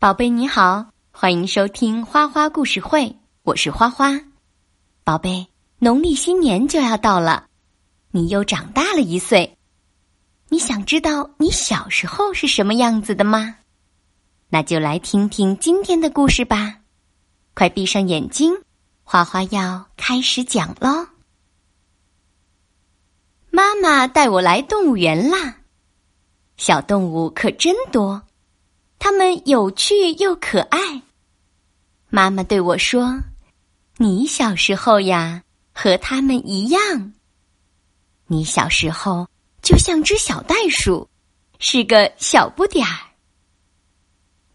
宝贝你好，欢迎收听花花故事会，我是花花。宝贝，农历新年就要到了，你又长大了一岁。你想知道你小时候是什么样子的吗？那就来听听今天的故事吧。快闭上眼睛，花花要开始讲喽。妈妈带我来动物园啦，小动物可真多。它们有趣又可爱。妈妈对我说：“你小时候呀，和他们一样。你小时候就像只小袋鼠，是个小不点儿。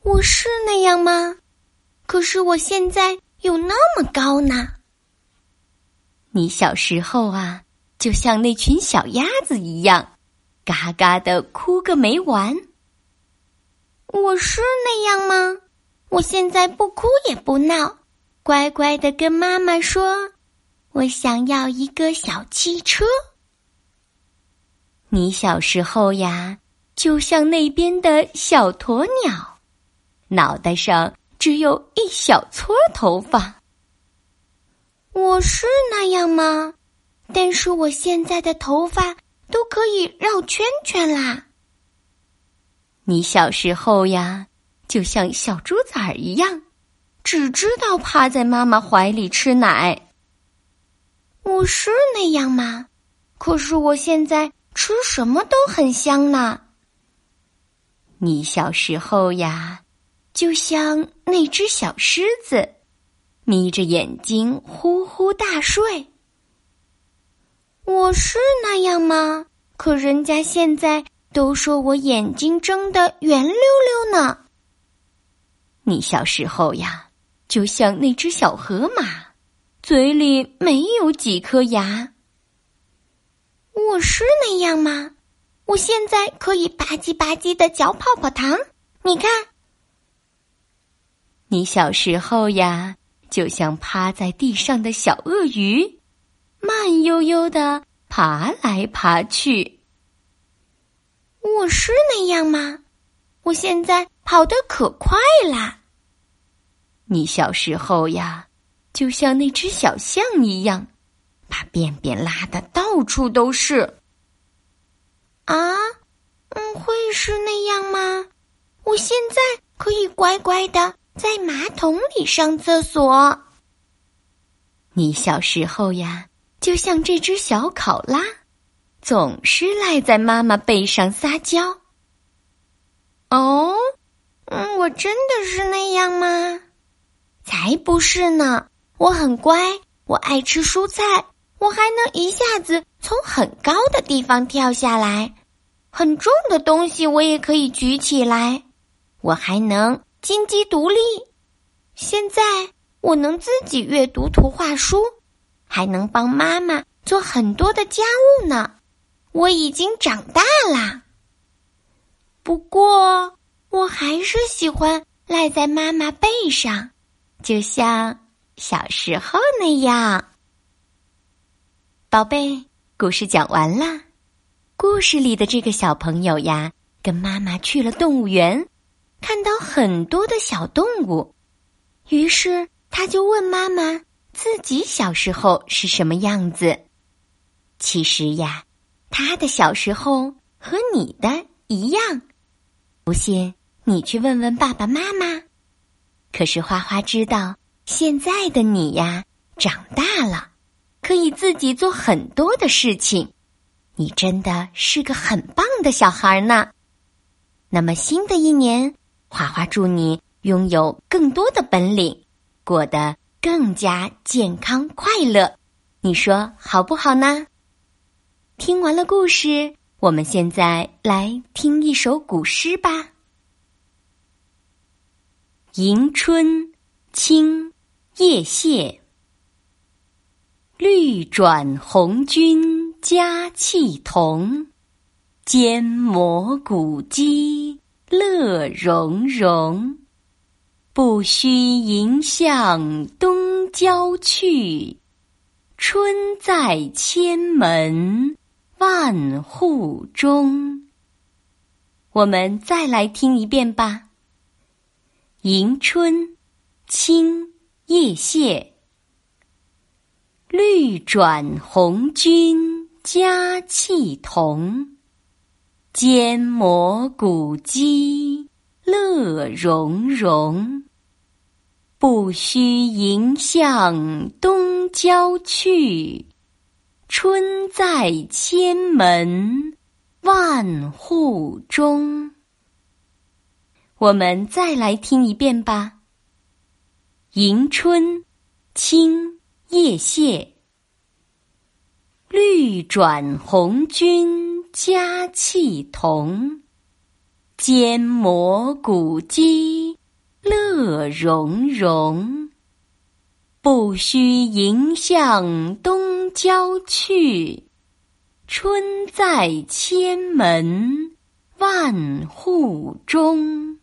我是那样吗？可是我现在有那么高呢。你小时候啊，就像那群小鸭子一样，嘎嘎的哭个没完。”我是那样吗？我现在不哭也不闹，乖乖的跟妈妈说：“我想要一个小汽车。”你小时候呀，就像那边的小鸵鸟，脑袋上只有一小撮头发。我是那样吗？但是我现在的头发都可以绕圈圈啦。你小时候呀，就像小猪崽儿一样，只知道趴在妈妈怀里吃奶。我是那样吗？可是我现在吃什么都很香呢。你小时候呀，就像那只小狮子，眯着眼睛呼呼大睡。我是那样吗？可人家现在。都说我眼睛睁得圆溜溜呢。你小时候呀，就像那只小河马，嘴里没有几颗牙。我是那样吗？我现在可以吧唧吧唧的嚼泡泡糖。你看，你小时候呀，就像趴在地上的小鳄鱼，慢悠悠的爬来爬去。我是那样吗？我现在跑得可快啦！你小时候呀，就像那只小象一样，把便便拉的到处都是。啊，嗯，会是那样吗？我现在可以乖乖的在马桶里上厕所。你小时候呀，就像这只小考拉。总是赖在妈妈背上撒娇。哦，嗯，我真的是那样吗？才不是呢！我很乖，我爱吃蔬菜，我还能一下子从很高的地方跳下来，很重的东西我也可以举起来，我还能金鸡独立。现在我能自己阅读图画书，还能帮妈妈做很多的家务呢。我已经长大啦，不过我还是喜欢赖在妈妈背上，就像小时候那样。宝贝，故事讲完啦。故事里的这个小朋友呀，跟妈妈去了动物园，看到很多的小动物，于是他就问妈妈自己小时候是什么样子。其实呀。他的小时候和你的一样，不信你去问问爸爸妈妈。可是花花知道，现在的你呀，长大了，可以自己做很多的事情。你真的是个很棒的小孩呢。那么新的一年，花花祝你拥有更多的本领，过得更加健康快乐。你说好不好呢？听完了故事，我们现在来听一首古诗吧。《迎春》清·叶谢。绿转红军佳气同，坚磨古稀乐融融。不须迎向东郊去，春在千门。万户中，我们再来听一遍吧。迎春，清，叶谢。绿转红军佳气同，坚摩古机乐融融。不须迎向东郊去，春在千门万户中。我们再来听一遍吧。迎春，清。叶谢，绿转红军佳气同，坚摩古机乐融融。不须迎向东郊去，春在千门万户中。